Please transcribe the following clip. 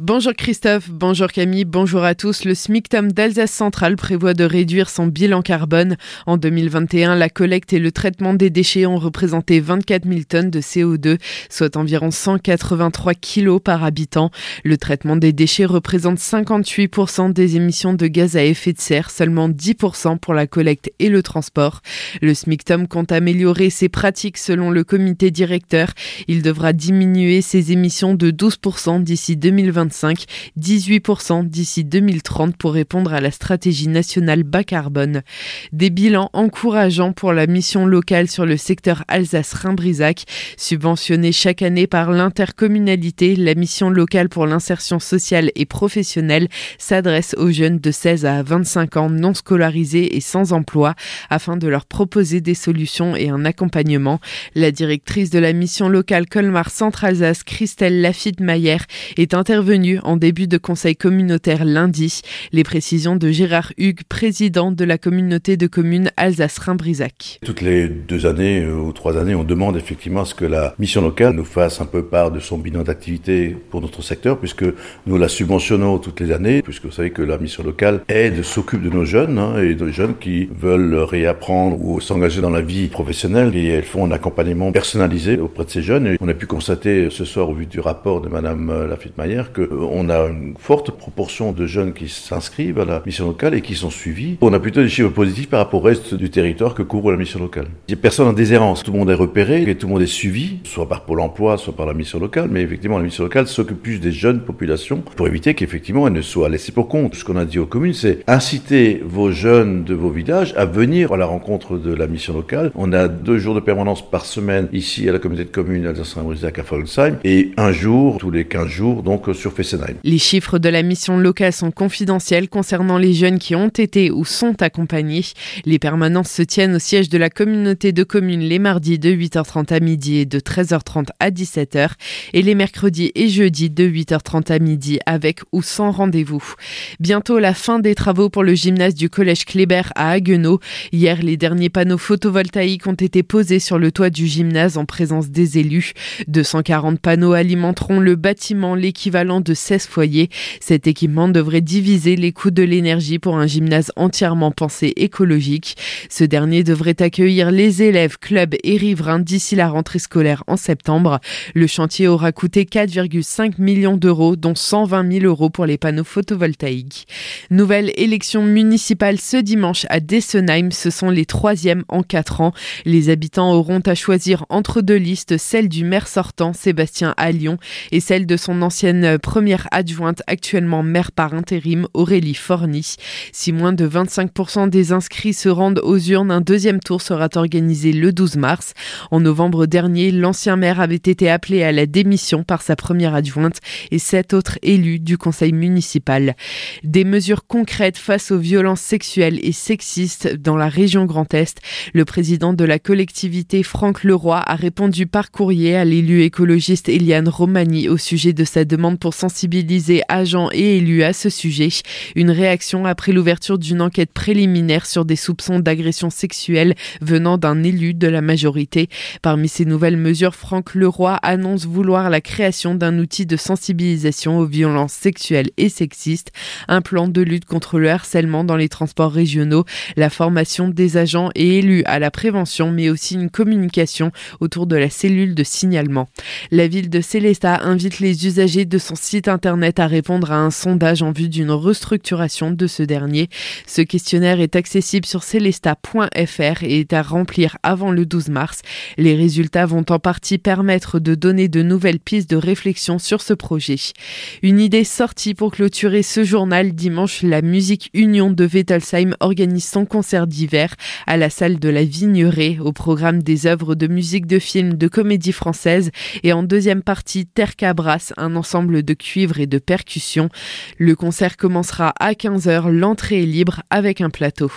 Bonjour Christophe, bonjour Camille, bonjour à tous. Le SMICTOM d'Alsace Centrale prévoit de réduire son bilan carbone. En 2021, la collecte et le traitement des déchets ont représenté 24 000 tonnes de CO2, soit environ 183 kilos par habitant. Le traitement des déchets représente 58% des émissions de gaz à effet de serre, seulement 10% pour la collecte et le transport. Le SMICTOM compte améliorer ses pratiques selon le comité directeur. Il devra diminuer ses émissions de 12% d'ici 2020 18% d'ici 2030 pour répondre à la stratégie nationale bas carbone. Des bilans encourageants pour la mission locale sur le secteur Alsace-Rhin-Brisac. Subventionnée chaque année par l'intercommunalité, la mission locale pour l'insertion sociale et professionnelle s'adresse aux jeunes de 16 à 25 ans non scolarisés et sans emploi afin de leur proposer des solutions et un accompagnement. La directrice de la mission locale Colmar Centre-Alsace, Christelle Lafitte-Maillère, est intervenue en début de conseil communautaire lundi. Les précisions de Gérard Hugues, président de la communauté de communes Alsace-Rhin-Brisac. Toutes les deux années euh, ou trois années, on demande effectivement à ce que la mission locale nous fasse un peu part de son bilan d'activité pour notre secteur, puisque nous la subventionnons toutes les années, puisque vous savez que la mission locale aide, s'occupe de nos jeunes hein, et de jeunes qui veulent réapprendre ou s'engager dans la vie professionnelle et elles font un accompagnement personnalisé auprès de ces jeunes. Et on a pu constater ce soir au vu du rapport de Madame Lafitte-Maillère que on a une forte proportion de jeunes qui s'inscrivent à la mission locale et qui sont suivis. On a plutôt des chiffres positifs par rapport au reste du territoire que couvre la mission locale. Il n'y a personne en déshérence. Tout le monde est repéré et tout le monde est suivi, soit par Pôle emploi, soit par la mission locale. Mais effectivement, la mission locale s'occupe plus des jeunes populations pour éviter qu'effectivement elles ne soient laissées pour compte. Ce qu'on a dit aux communes, c'est inciter vos jeunes de vos villages à venir à la rencontre de la mission locale. On a deux jours de permanence par semaine ici à la communauté de communes Alsace-Rhin-Brisac à Folsheim et un jour tous les 15 jours donc sur les chiffres de la mission locale sont confidentiels concernant les jeunes qui ont été ou sont accompagnés. Les permanences se tiennent au siège de la communauté de communes les mardis de 8h30 à midi et de 13h30 à 17h et les mercredis et jeudis de 8h30 à midi avec ou sans rendez-vous. Bientôt la fin des travaux pour le gymnase du collège Kléber à Haguenau. Hier, les derniers panneaux photovoltaïques ont été posés sur le toit du gymnase en présence des élus. 240 panneaux alimenteront le bâtiment, l'équivalent de 16 foyers. Cet équipement devrait diviser les coûts de l'énergie pour un gymnase entièrement pensé écologique. Ce dernier devrait accueillir les élèves, clubs et riverains d'ici la rentrée scolaire en septembre. Le chantier aura coûté 4,5 millions d'euros, dont 120 000 euros pour les panneaux photovoltaïques. Nouvelle élection municipale ce dimanche à Dessenheim. Ce sont les troisièmes en quatre ans. Les habitants auront à choisir entre deux listes, celle du maire sortant, Sébastien Allion, et celle de son ancienne première adjointe actuellement maire par intérim, Aurélie Forny. Si moins de 25% des inscrits se rendent aux urnes, un deuxième tour sera organisé le 12 mars. En novembre dernier, l'ancien maire avait été appelé à la démission par sa première adjointe et sept autres élus du conseil municipal. Des mesures concrètes face aux violences sexuelles et sexistes dans la région Grand Est. Le président de la collectivité, Franck Leroy, a répondu par courrier à l'élu écologiste Eliane Romani au sujet de sa demande pour sensibiliser agents et élus à ce sujet. Une réaction après l'ouverture d'une enquête préliminaire sur des soupçons d'agression sexuelle venant d'un élu de la majorité. Parmi ces nouvelles mesures, Franck Leroy annonce vouloir la création d'un outil de sensibilisation aux violences sexuelles et sexistes, un plan de lutte contre le harcèlement dans les transports régionaux, la formation des agents et élus à la prévention, mais aussi une communication autour de la cellule de signalement. La ville de Célestat invite les usagers de son site internet à répondre à un sondage en vue d'une restructuration de ce dernier. Ce questionnaire est accessible sur celesta.fr et est à remplir avant le 12 mars. Les résultats vont en partie permettre de donner de nouvelles pistes de réflexion sur ce projet. Une idée sortie pour clôturer ce journal dimanche, la musique Union de Wettelsheim organise son concert d'hiver à la salle de la Vignerée au programme des œuvres de musique de film de comédie française et en deuxième partie Terre Cabras, un ensemble de cuivre et de percussions. Le concert commencera à 15h, l'entrée est libre avec un plateau.